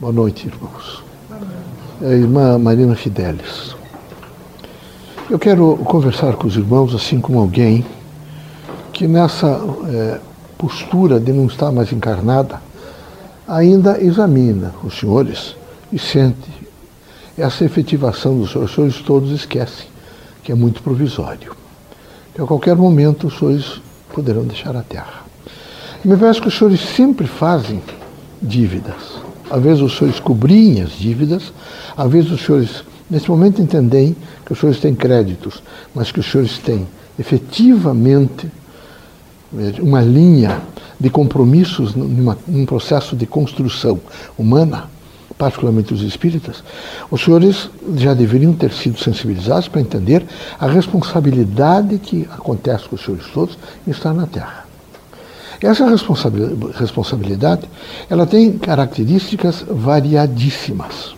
Boa noite, irmãos. É a irmã Marina Fidelis. Eu quero conversar com os irmãos assim como alguém que nessa é, postura de não estar mais encarnada ainda examina os senhores e sente essa efetivação dos senhores. Os senhores todos esquecem que é muito provisório. Que a qualquer momento os senhores poderão deixar a terra. Me parece que os senhores sempre fazem dívidas. Às vezes os senhores cobriem as dívidas, às vezes os senhores, nesse momento, entendem que os senhores têm créditos, mas que os senhores têm efetivamente uma linha de compromissos numa, num processo de construção humana, particularmente os espíritas, os senhores já deveriam ter sido sensibilizados para entender a responsabilidade que acontece com os senhores todos em estar na Terra. Essa responsabilidade, ela tem características variadíssimas.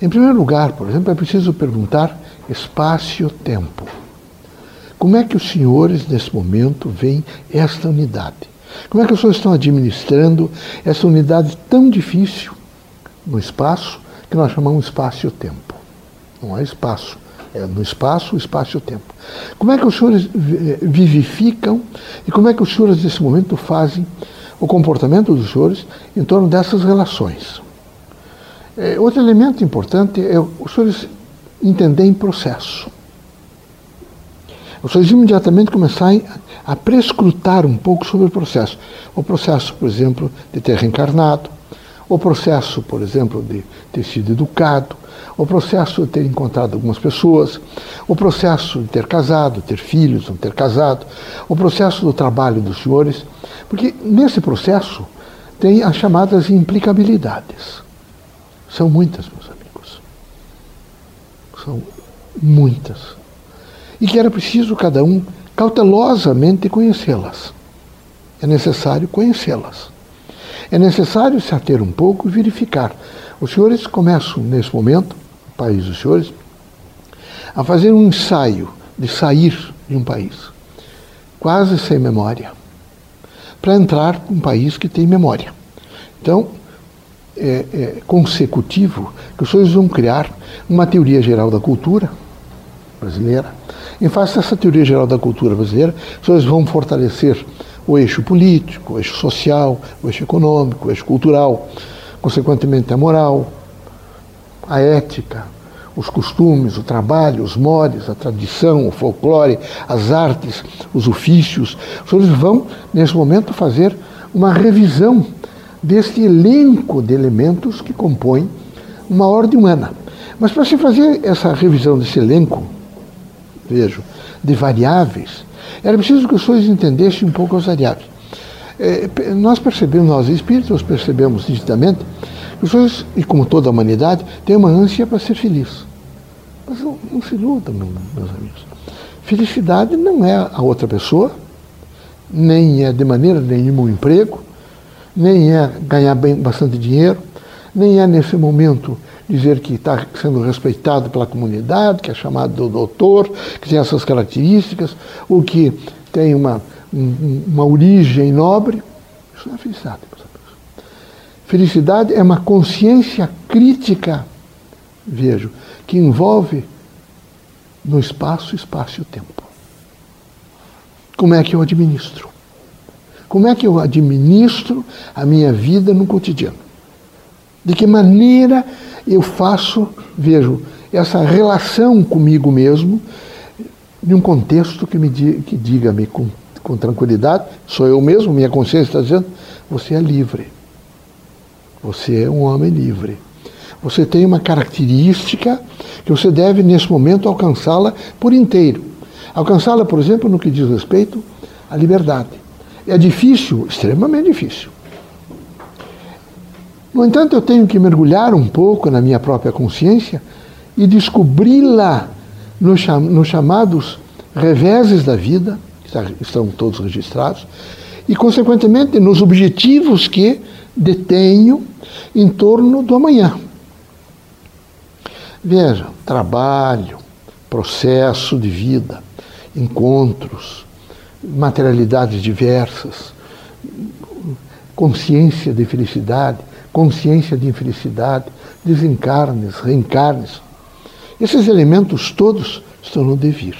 Em primeiro lugar, por exemplo, é preciso perguntar espaço-tempo. Como é que os senhores, nesse momento, veem esta unidade? Como é que os senhores estão administrando essa unidade tão difícil no espaço, que nós chamamos espaço-tempo? Não é espaço, é no espaço, o espaço e o tempo. Como é que os senhores vivificam e como é que os senhores, nesse momento, fazem o comportamento dos senhores em torno dessas relações? É, outro elemento importante é os senhores entenderem processo. Os senhores imediatamente começarem a prescrutar um pouco sobre o processo. O processo, por exemplo, de ter reencarnado, o processo, por exemplo, de ter sido educado, o processo de ter encontrado algumas pessoas, o processo de ter casado, ter filhos, não ter casado, o processo do trabalho dos senhores, porque nesse processo tem as chamadas implicabilidades. São muitas, meus amigos. São muitas. E que era preciso cada um cautelosamente conhecê-las. É necessário conhecê-las. É necessário se ater um pouco e verificar. Os senhores começam, nesse momento, o país dos senhores, a fazer um ensaio de sair de um país, quase sem memória, para entrar num país que tem memória. Então, é, é, consecutivo que os senhores vão criar uma teoria geral da cultura brasileira. Em face dessa teoria geral da cultura brasileira, os senhores vão fortalecer o eixo político, o eixo social, o eixo econômico, o eixo cultural, consequentemente a moral, a ética, os costumes, o trabalho, os modos, a tradição, o folclore, as artes, os ofícios. Os senhores vão, nesse momento, fazer uma revisão deste elenco de elementos que compõem uma ordem humana. Mas para se fazer essa revisão desse elenco, vejo, de variáveis, era preciso que os senhores entendessem um pouco as variáveis. É, nós percebemos, nós espíritos, percebemos nitidamente, que os senhores, e como toda a humanidade, têm uma ânsia para ser feliz. Mas não, não se iludam, meus amigos. Felicidade não é a outra pessoa, nem é de maneira nenhuma um emprego, nem é ganhar bem, bastante dinheiro, nem é nesse momento dizer que está sendo respeitado pela comunidade, que é chamado de doutor, que tem essas características, ou que tem uma, uma origem nobre. Isso não é felicidade. Felicidade é uma consciência crítica, vejo, que envolve no espaço, espaço e o tempo. Como é que eu administro? Como é que eu administro a minha vida no cotidiano? De que maneira eu faço, vejo, essa relação comigo mesmo, em um contexto que me que diga-me com, com tranquilidade, sou eu mesmo, minha consciência está dizendo, você é livre. Você é um homem livre. Você tem uma característica que você deve, nesse momento, alcançá-la por inteiro. Alcançá-la, por exemplo, no que diz respeito à liberdade. É difícil, extremamente difícil. No entanto, eu tenho que mergulhar um pouco na minha própria consciência e descobri-la nos, chamados reveses da vida, que estão todos registrados, e, consequentemente, nos objetivos que detenho em torno do amanhã. Veja, trabalho, processo de vida, encontros, materialidades diversas, consciência de felicidade, consciência de infelicidade, desencarnes, reencarnes. Esses elementos todos estão no devir.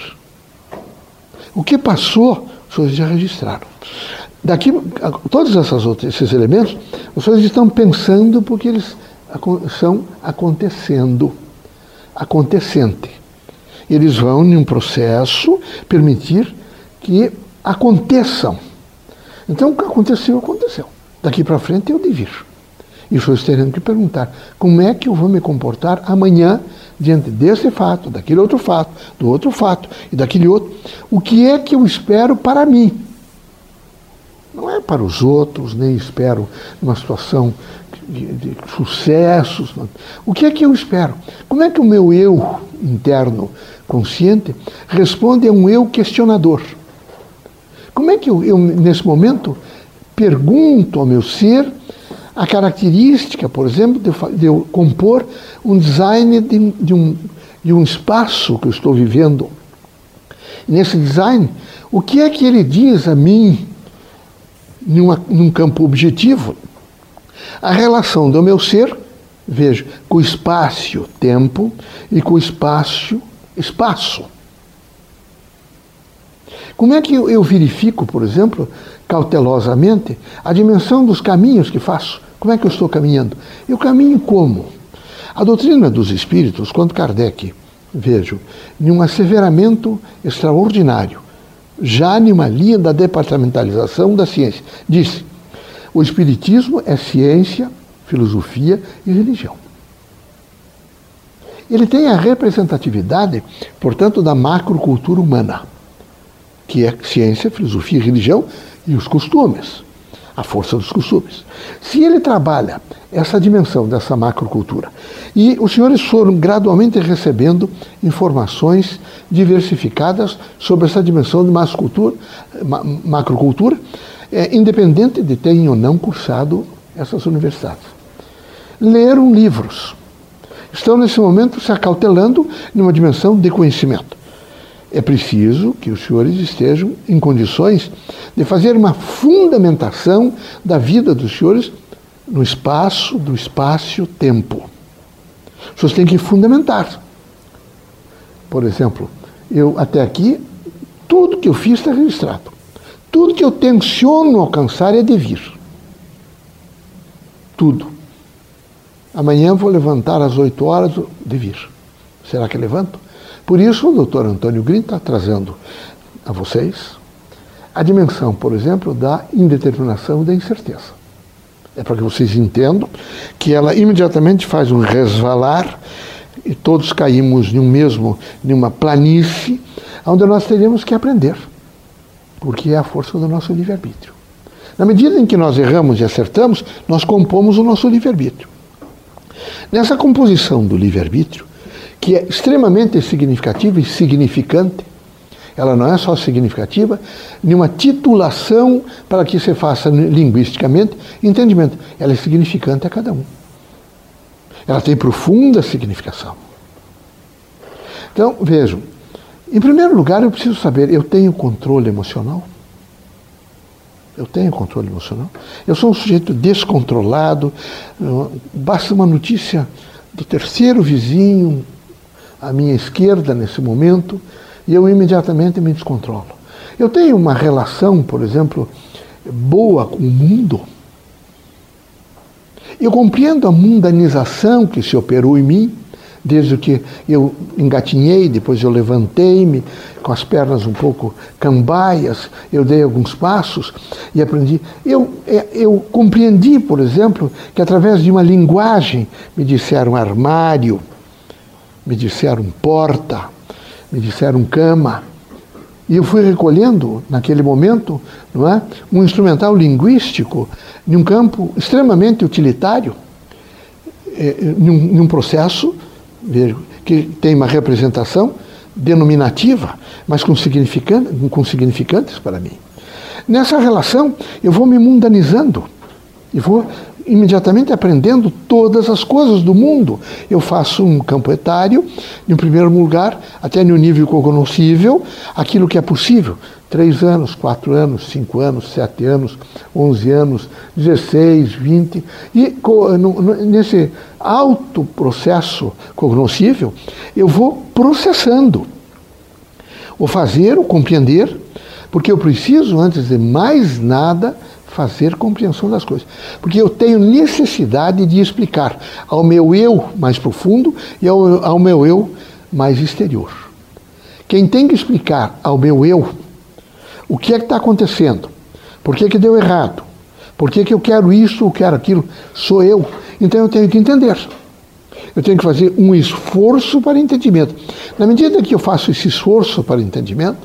O que passou, os senhores já registraram. Daqui, todos essas esses elementos, os senhores estão pensando porque eles são acontecendo, acontecente. Eles vão, em um processo, permitir que aconteçam. Então, o que aconteceu, aconteceu. Daqui para frente é o devir. E senhores terão que perguntar: como é que eu vou me comportar amanhã diante desse fato, daquele outro fato, do outro fato e daquele outro? O que é que eu espero para mim? Não é para os outros, nem espero uma situação de, de sucessos. O que é que eu espero? Como é que o meu eu interno consciente responde a um eu questionador? Como é que eu, eu nesse momento, pergunto ao meu ser a característica, por exemplo, de, de eu compor um design de, de, um, de um espaço que eu estou vivendo? Nesse design, o que é que ele diz a mim numa, num campo objetivo, a relação do meu ser, veja, com o espaço-tempo e com o espaço-espaço. Como é que eu verifico, por exemplo, cautelosamente, a dimensão dos caminhos que faço? Como é que eu estou caminhando? Eu caminho como? A doutrina dos espíritos, quando Kardec, vejo, em um asseveramento extraordinário, já numa linha da departamentalização da ciência. Disse: o Espiritismo é ciência, filosofia e religião. Ele tem a representatividade, portanto, da macrocultura humana, que é ciência, filosofia e religião e os costumes a força dos costumes. Se ele trabalha essa dimensão dessa macrocultura, e os senhores foram gradualmente recebendo informações diversificadas sobre essa dimensão de macrocultura, é, independente de terem ou não cursado essas universidades. Leram livros. Estão nesse momento se acautelando numa dimensão de conhecimento é preciso que os senhores estejam em condições de fazer uma fundamentação da vida dos senhores no espaço do espaço-tempo. Senhores têm que fundamentar. Por exemplo, eu até aqui, tudo que eu fiz está registrado. Tudo que eu tenciono alcançar é devir. Tudo. Amanhã vou levantar às 8 horas, devir. Será que levanto? Por isso, o doutor Antônio Green está trazendo a vocês a dimensão, por exemplo, da indeterminação e da incerteza. É para que vocês entendam que ela imediatamente faz um resvalar e todos caímos em um mesmo, em uma planície, onde nós teríamos que aprender, porque é a força do nosso livre-arbítrio. Na medida em que nós erramos e acertamos, nós compomos o nosso livre-arbítrio. Nessa composição do livre-arbítrio, que é extremamente significativa e significante. Ela não é só significativa, nenhuma titulação para que se faça linguisticamente entendimento. Ela é significante a cada um. Ela tem profunda significação. Então, vejam, em primeiro lugar, eu preciso saber: eu tenho controle emocional? Eu tenho controle emocional? Eu sou um sujeito descontrolado, basta uma notícia do terceiro vizinho à minha esquerda nesse momento e eu imediatamente me descontrolo. Eu tenho uma relação, por exemplo, boa com o mundo. Eu compreendo a mundanização que se operou em mim, desde que eu engatinhei, depois eu levantei-me com as pernas um pouco cambaias, eu dei alguns passos e aprendi. Eu, é, eu compreendi, por exemplo, que através de uma linguagem me disseram armário, me disseram porta, me disseram cama. E eu fui recolhendo, naquele momento, não é, um instrumental linguístico em um campo extremamente utilitário, é, em um processo que tem uma representação denominativa, mas com, com significantes para mim. Nessa relação, eu vou me mundanizando e vou imediatamente aprendendo todas as coisas do mundo. Eu faço um campo etário, em primeiro lugar, até no nível cognoscível, aquilo que é possível. Três anos, quatro anos, cinco anos, sete anos, onze anos, dezesseis, vinte. E nesse alto processo cognoscível, eu vou processando. O fazer, o compreender, porque eu preciso, antes de mais nada, fazer compreensão das coisas. Porque eu tenho necessidade de explicar ao meu eu mais profundo e ao, ao meu eu mais exterior. Quem tem que explicar ao meu eu o que é que está acontecendo, por que, que deu errado, por que, que eu quero isso ou quero aquilo, sou eu. Então eu tenho que entender. Eu tenho que fazer um esforço para entendimento. Na medida que eu faço esse esforço para entendimento,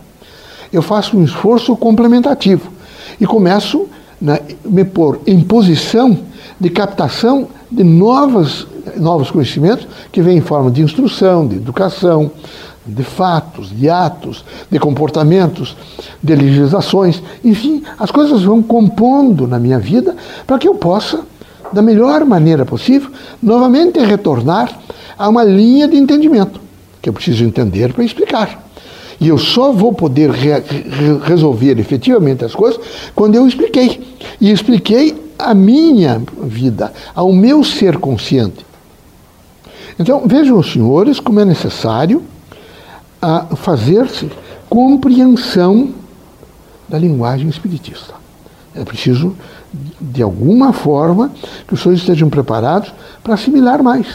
eu faço um esforço complementativo e começo né, me pôr em posição de captação de novas, novos conhecimentos que vêm em forma de instrução, de educação, de fatos, de atos, de comportamentos, de legislações, enfim, as coisas vão compondo na minha vida para que eu possa, da melhor maneira possível, novamente retornar a uma linha de entendimento, que eu preciso entender para explicar. E eu só vou poder re resolver efetivamente as coisas quando eu expliquei. E expliquei a minha vida, ao meu ser consciente. Então, vejam senhores como é necessário fazer-se compreensão da linguagem espiritista. É preciso, de alguma forma, que os senhores estejam preparados para assimilar mais.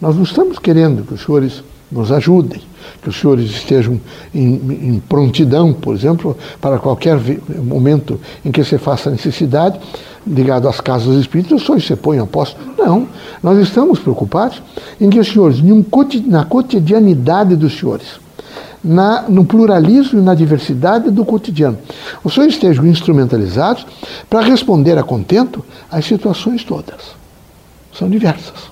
Nós não estamos querendo que os senhores nos ajudem, que os senhores estejam em, em, prontidão, por exemplo, para qualquer momento em que se faça necessidade, ligado às casas espíritas, os senhores se ponham a posto. Não, nós estamos preocupados em que os senhores, na cotidianidade dos senhores, na, no pluralismo e na diversidade do cotidiano, os senhores estejam instrumentalizados para responder a contento às situações todas. São diversas.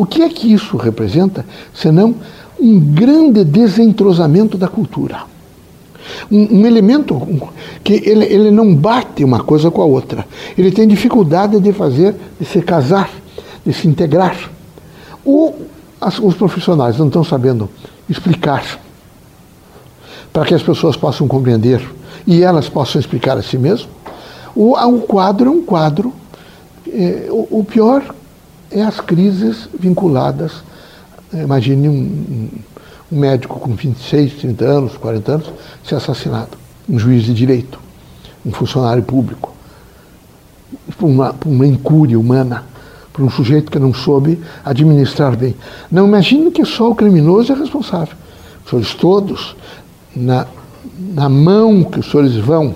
O que é que isso representa, senão um grande desentrosamento da cultura? Um, um elemento que ele, ele não bate uma coisa com a outra. Ele tem dificuldade de fazer, de se casar, de se integrar. Ou as, os profissionais não estão sabendo explicar para que as pessoas possam compreender e elas possam explicar a si mesmas. O, o quadro é um quadro. É, o, o pior é as crises vinculadas. Eh, imagine um, um, médico com 26, 30 anos, 40 anos, ser assassinado. Um juiz de direito, um funcionário público, por uma, por uma incúria humana, por um sujeito que não soube administrar bem. Não imagine que só o criminoso é responsável. Os senhores todos, na, na mão que os senhores vão,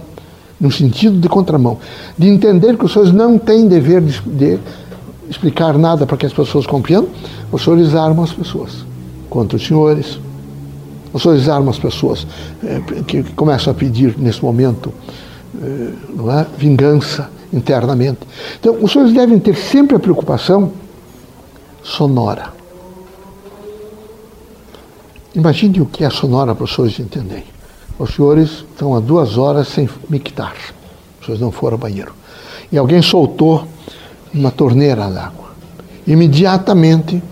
no sentido de contramão, de entender que os senhores não têm dever de, de explicar nada para que as pessoas compreendam, os senhores armam as pessoas contra os senhores. Os senhores armam as pessoas é, que, começam a pedir, nesse momento, é, não é? vingança internamente. Então, os senhores devem ter sempre a preocupação sonora. Imagine o que é sonora para os senhores entenderem. Os senhores estão há duas horas sem mictar. Os senhores não foram ao banheiro. E alguém soltou uma torneira d'água. Imediatamente,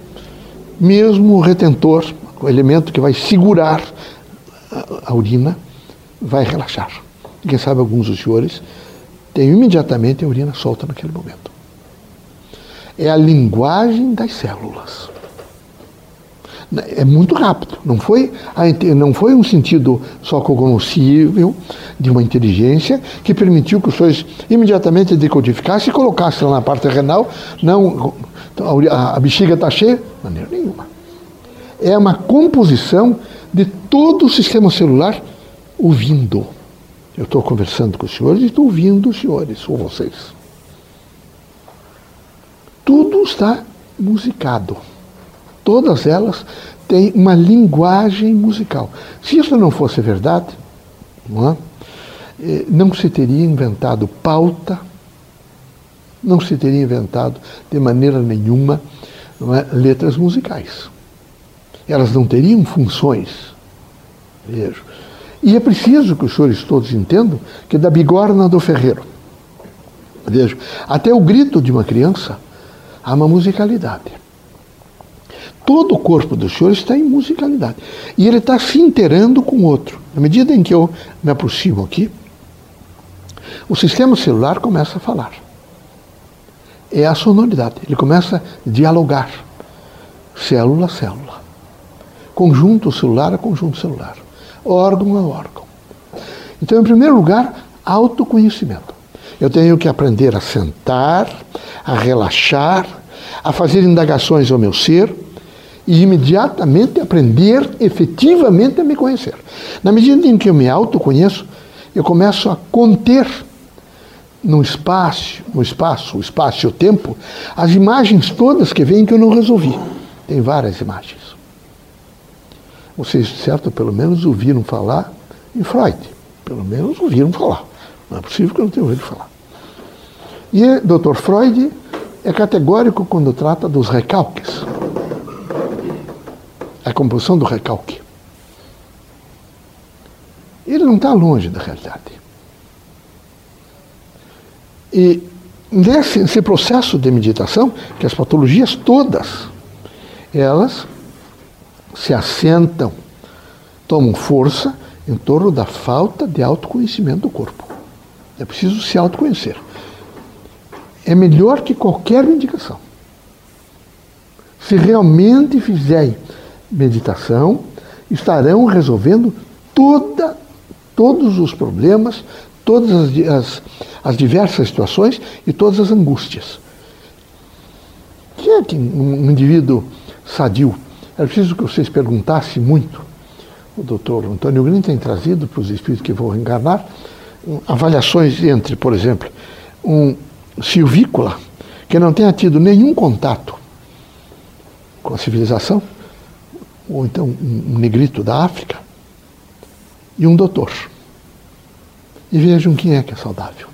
mesmo o retentor, o elemento que vai segurar a urina, vai relaxar. Quem sabe alguns dos senhores têm imediatamente a urina solta naquele momento. É a linguagem das células. É muito rápido. Não foi, não foi um sentido só cognoscível de uma inteligência que permitiu que os senhores imediatamente decodificassem e colocassem lá na parte renal. Não, a, a bexiga está cheia? De maneira nenhuma. É uma composição de todo o sistema celular ouvindo. Eu estou conversando com os senhores e estou ouvindo os senhores, ou vocês. Tudo está musicado. Todas elas têm uma linguagem musical. Se isso não fosse verdade, não, é? Eh, não se teria inventado pauta, não se teria inventado de maneira nenhuma é? letras musicais. Elas não teriam funções. Vejo. E é preciso que os senhores todos entendam que da bigorna do ferreiro Veja, até o grito de uma criança há uma musicalidade. Todo o corpo do senhor está em musicalidade. E ele está se inteirando com o outro. Na medida em que eu me aproximo aqui, o sistema celular começa a falar. É a sonoridade. Ele começa a dialogar. Célula a célula. Conjunto celular a conjunto celular. Órgão a órgão. Então, em primeiro lugar, autoconhecimento. Eu tenho que aprender a sentar, a relaxar, a fazer indagações ao meu ser e imediatamente aprender efetivamente a me conhecer. Na medida em que eu me autoconheço, eu começo a conter no espaço, no espaço, o espaço e o tempo, as imagens todas que vêm que eu não resolvi. Tem várias imagens. Vocês, certo, pelo menos ouviram falar em Freud. Pelo menos ouviram falar. Não é possível que eu não tenha ouvido falar. E Dr. Freud é categórico quando trata dos recalques a composição do recalque. Ele não está longe da realidade. E nesse, nesse processo de meditação, que as patologias todas, elas se assentam, tomam força em torno da falta de autoconhecimento do corpo. É preciso se autoconhecer. É melhor que qualquer indicação. Se realmente fizerem meditação, estarão resolvendo toda, todos os problemas, todas as, as, as diversas situações e todas as angústias. que é que um indivíduo sadio? É preciso que vocês perguntassem muito. O doutor Antônio Green tem trazido para os espíritos que vão reencarnar avaliações entre, por exemplo, um silvícola que não tenha tido nenhum contato com a civilização, ou então um negrito da África, e um doutor. E vejam quem é que é saudável.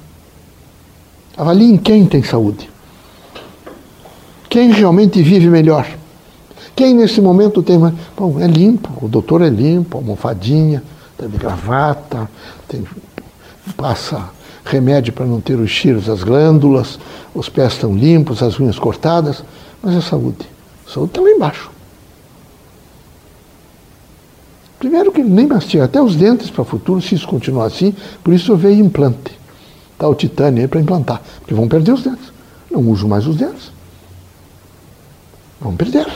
Avaliem quem tem saúde. Quem realmente vive melhor. Quem nesse momento tem mais. Bom, é limpo, o doutor é limpo, almofadinha, tem gravata, tem, passa remédio para não ter os cheiros das glândulas, os pés estão limpos, as unhas cortadas, mas a saúde. A saúde está lá embaixo. Primeiro que nem mastiga, até os dentes para o futuro, se isso continuar assim, por isso veio implante. Está o titânio aí para implantar, porque vão perder os dentes. Não uso mais os dentes. Vão perder.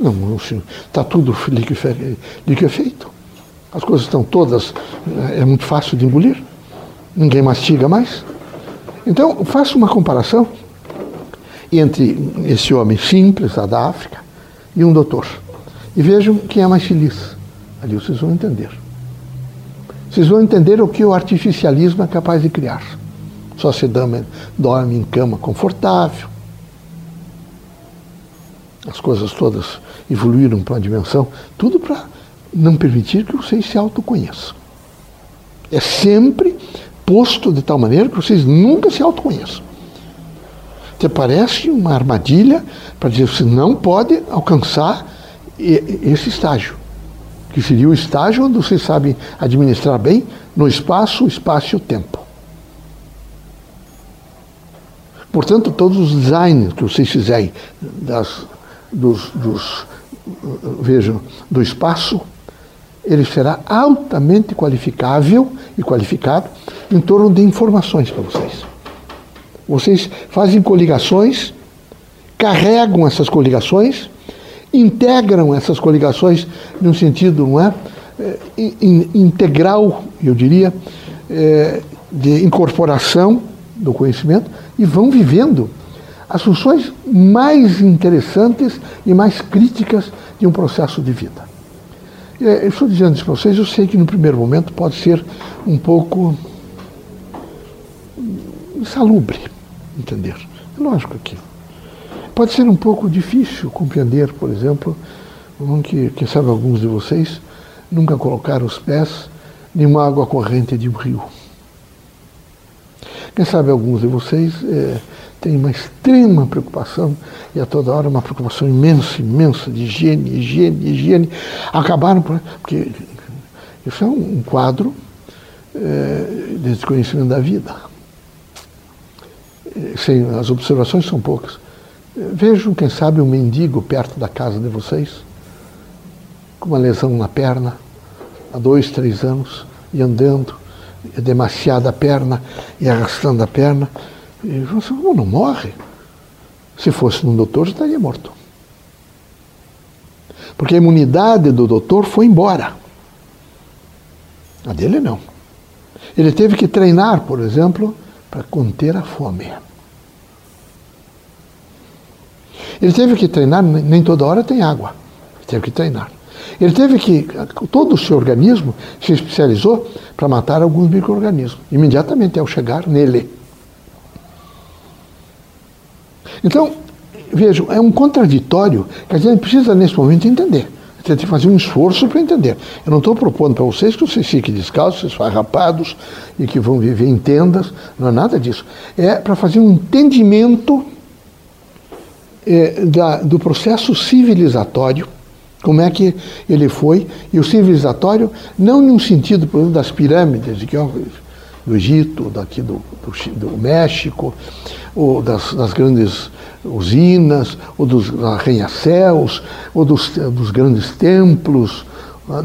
Não, está tudo liquefeito. As coisas estão todas, é, é muito fácil de engolir. Ninguém mastiga mais. Então, faço uma comparação entre esse homem simples, lá da África, e um doutor. E vejam quem é mais feliz. Ali vocês vão entender. Vocês vão entender o que o artificialismo é capaz de criar. Só se dorme, dorme em cama confortável. As coisas todas evoluíram para uma dimensão, tudo para não permitir que vocês se autoconheçam. É sempre posto de tal maneira que vocês nunca se autoconheçam. Até parece uma armadilha para dizer que você não pode alcançar esse estágio que seria o estágio onde você sabe administrar bem no espaço, espaço e o tempo. Portanto, todos os designs que vocês fizerem das, dos, dos, vejam, do espaço, ele será altamente qualificável e qualificado em torno de informações para vocês. Vocês fazem coligações, carregam essas coligações integram essas coligações num sentido, não é? é integral, eu diria, é, de incorporação do conhecimento e vão vivendo as funções mais interessantes e mais críticas de um processo de vida. É, eu estou dizendo isso para vocês, eu sei que no primeiro momento pode ser um pouco insalubre, entender. É lógico que Pode ser um pouco difícil compreender, por exemplo, que, quem sabe alguns de vocês nunca colocaram os pés em uma água corrente de um rio. Quem sabe alguns de vocês é, têm uma extrema preocupação, e a toda hora uma preocupação imensa, imensa de higiene, higiene, higiene. Acabaram por. Porque isso é um quadro é, de desconhecimento da vida. Sem, as observações são poucas. Vejam, quem sabe, um mendigo perto da casa de vocês, com uma lesão na perna, há dois, três anos, e andando, e demasiada a perna, e arrastando a perna. E você, como não morre? Se fosse um doutor, já estaria morto. Porque a imunidade do doutor foi embora. A dele não. Ele teve que treinar, por exemplo, para conter a fome. Ele teve que treinar, nem toda hora tem água. Ele teve que treinar. Ele teve que, todo o seu organismo se especializou para matar alguns micro-organismos, imediatamente ao chegar nele. Então, vejam, é um contraditório que a gente precisa, nesse momento, entender. A gente tem que fazer um esforço para entender. Eu não estou propondo para vocês que vocês fiquem descalços, farrapados e que vão viver em tendas, não é nada disso. É para fazer um entendimento é, da, do processo civilizatório, como é que ele foi, e o civilizatório, não em um sentido, por exemplo, das pirâmides, ó, do Egito, daqui do, do, do México, ou das, das, grandes usinas, ou dos arranha-céus, ou dos, dos grandes templos,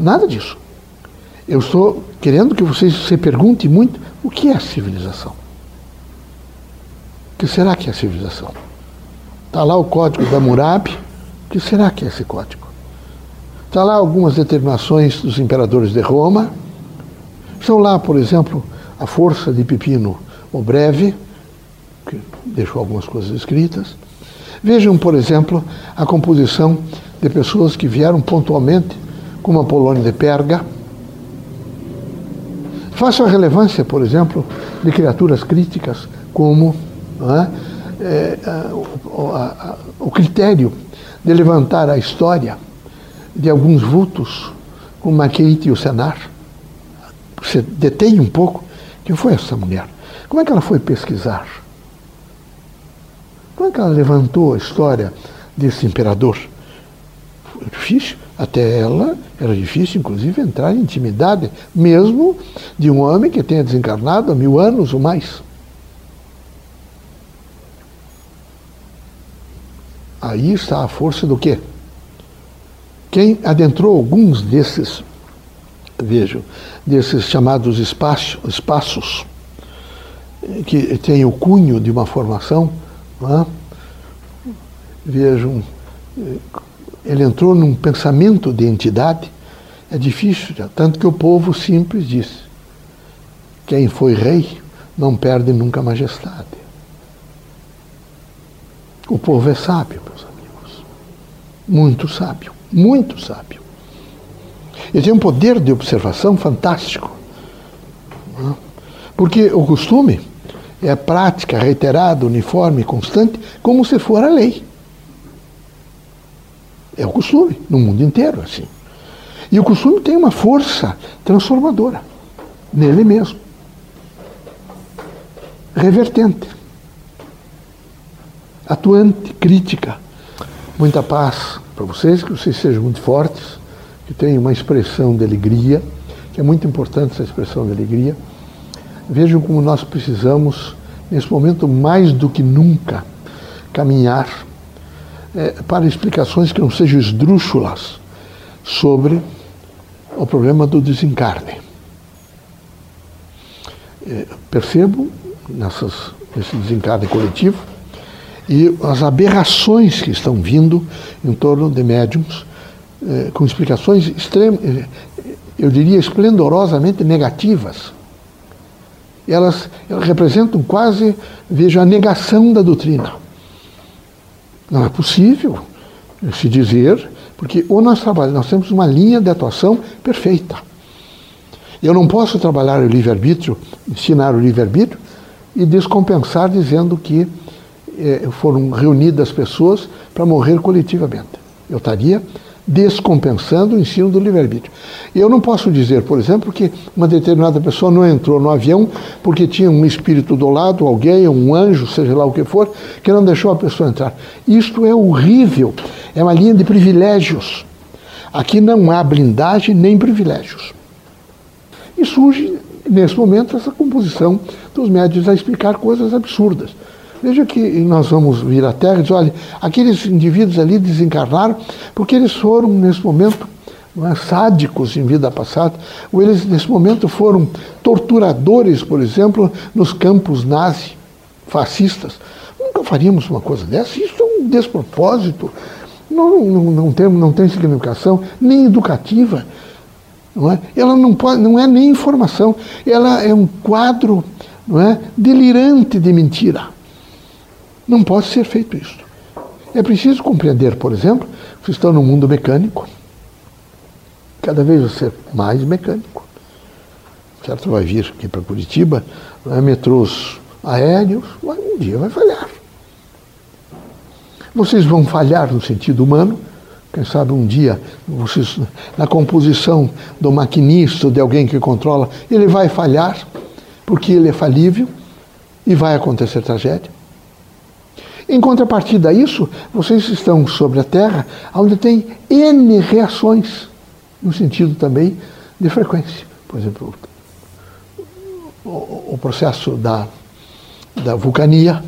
nada disso. Eu estou querendo que vocês se perguntem muito o que é civilização. O que será que é civilização? Está lá o código da Murabi. O que será que é esse código? Está lá algumas determinações dos imperadores de Roma. Estão lá, por exemplo, a força de Pipino o Breve, que deixou algumas coisas escritas. Vejam, por exemplo, a composição de pessoas que vieram pontualmente, como a Polônia de Perga. Façam a relevância, por exemplo, de criaturas críticas como é, é, o, a, o critério de levantar a história de alguns vultos, como Maquete e o Senar. Você detém um pouco. Quem foi essa mulher? Como é que ela foi pesquisar? Como é que ela levantou a história desse imperador? Foi difícil. Até ela era difícil, inclusive, entrar em intimidade, mesmo de um homem que tenha desencarnado há mil anos ou mais. Aí está a força do quê? Quem adentrou alguns desses, vejam, desses chamados espaços, espaços que tem o cunho de uma formação, é? vejam, ele entrou num pensamento de entidade, é difícil, tanto que o povo simples disse: quem foi rei não perde nunca majestade. O povo é sábio, meus amigos. Muito sábio, muito sábio. Ele tem um poder de observação fantástico. Porque o costume é a prática reiterada, uniforme, constante, como se for a lei. É o costume, no mundo inteiro, assim. E o costume tem uma força transformadora nele mesmo. Revertente atuante, crítica. Muita paz para vocês, que vocês sejam muito fortes, que tenham uma expressão de alegria, que é muito importante essa expressão de alegria. Vejam como nós precisamos, nesse momento mais do que nunca, caminhar é, para explicações que não sejam esdrúxulas sobre o problema do desencarne. É, percebo nessas, nesse desencarne coletivo e as aberrações que estão vindo em torno de médiums, eh, com explicações extremas, eh, eu diria esplendorosamente negativas. Elas, elas representam quase, vejo, a negação da doutrina. Não é possível se dizer, porque ou nós trabalhamos, nós temos uma linha de atuação perfeita. Eu não posso trabalhar o livre-arbítrio, ensinar o livre-arbítrio e descompensar dizendo que foram reunidas pessoas para morrer coletivamente. Eu estaria descompensando o ensino do livre-arbítrio. Eu não posso dizer, por exemplo, que uma determinada pessoa não entrou no avião porque tinha um espírito do lado, alguém, um anjo, seja lá o que for, que não deixou a pessoa entrar. Isto é horrível. É uma linha de privilégios. Aqui não há blindagem nem privilégios. E surge, nesse momento, essa composição dos médios a explicar coisas absurdas Veja que nós vamos vir à Terra e dizer, olha, aqueles indivíduos ali desencarnaram porque eles foram, nesse momento, é, sádicos em vida passada, ou eles, nesse momento, foram torturadores, por exemplo, nos campos nazi, fascistas. Nunca faríamos uma coisa dessa, isso é um despropósito, não, não, não, tem, não tem significação nem educativa. Não é? Ela não, pode, não é nem informação, ela é um quadro não é, delirante de mentira. Não pode ser feito isso. É preciso compreender, por exemplo, que estão no mundo mecânico, cada vez vai ser mais mecânico. Certo? Vai vir aqui para Curitiba, é, metrôs aéreos, um dia vai falhar. Vocês vão falhar no sentido humano, quem sabe um dia, vocês, na composição do maquinista, de alguém que controla, ele vai falhar, porque ele é falível e vai acontecer tragédia. Em contrapartida a isso, vocês estão sobre a Terra, onde tem N reações, no sentido também de frequência. Por exemplo, o, o processo da, da vulcania,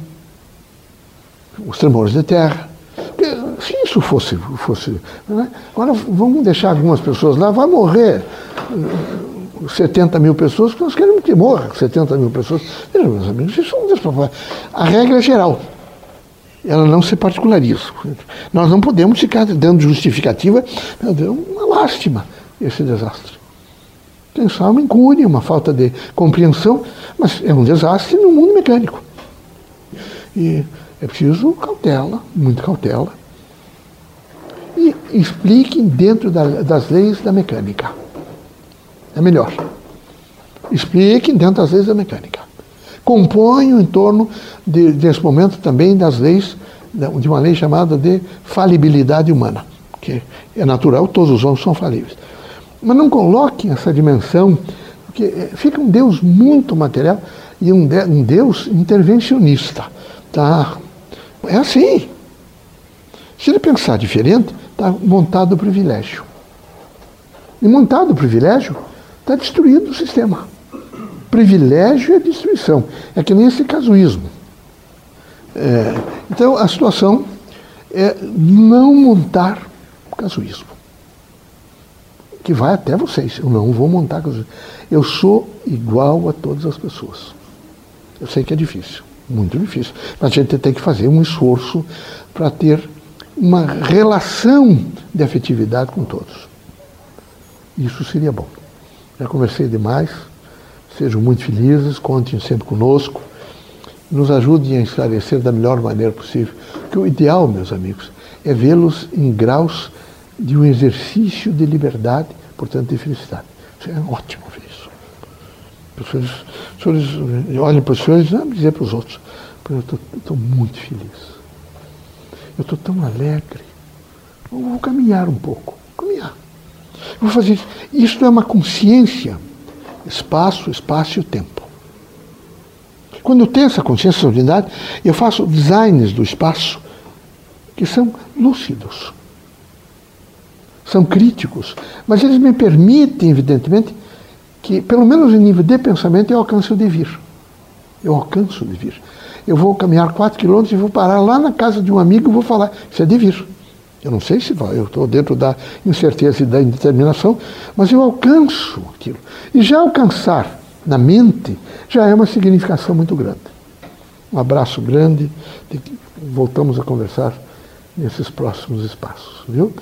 os tremores de terra. Se isso fosse. fosse né? Agora, vamos deixar algumas pessoas lá, vai morrer 70 mil pessoas, porque nós queremos que morra 70 mil pessoas. Meus amigos, isso é um despropósito. A regra é geral ela não se particulariza. Nós não podemos ficar dando justificativa, meu Deus, uma lástima esse desastre. Só uma incúria, uma falta de compreensão, mas é um desastre no mundo mecânico. E é preciso cautela, muita cautela. E expliquem dentro da, das leis da mecânica. É melhor. Expliquem dentro das leis da mecânica compõem em torno, de, desse momento, também das leis, de uma lei chamada de falibilidade humana, que é natural, todos os homens são falíveis. Mas não coloquem essa dimensão, porque eh, fica um Deus muito material e um, de, um Deus intervencionista. Tá? É assim. Se ele pensar diferente, está montado o privilégio. E montado o privilégio, está destruído o sistema privilégio e a destruição. É que nem esse casuísmo. É, então, a situação é não montar casuísmo. Que vai até vocês. Eu não vou montar casuísmo. Eu sou igual a todas as pessoas. Eu sei que é difícil, muito difícil. Mas a gente tem que fazer um esforço para ter uma relação de afetividade com todos. Isso seria bom. Já conversei demais. Sejam muito felizes, contem sempre conosco, nos ajudem a esclarecer da melhor maneira possível. Porque o ideal, meus amigos, é vê-los em graus de um exercício de liberdade, portanto de felicidade. Isso é ótimo ver isso. Os senhores olhem para os senhores e dizer para os outros, eu estou muito feliz. Eu estou tão alegre. Eu vou caminhar um pouco. Caminhar. Eu vou fazer isso. Isso é uma consciência espaço, espaço e o tempo. Quando eu tenho essa consciência, essa unidade, eu faço designs do espaço que são lúcidos, são críticos, mas eles me permitem, evidentemente, que, pelo menos em nível de pensamento, eu alcance o devir. Eu alcanço o devir. Eu vou caminhar quatro quilômetros e vou parar lá na casa de um amigo e vou falar, isso é devir. Eu não sei se vai, eu estou dentro da incerteza e da indeterminação, mas eu alcanço aquilo. E já alcançar na mente já é uma significação muito grande. Um abraço grande, voltamos a conversar nesses próximos espaços, viu?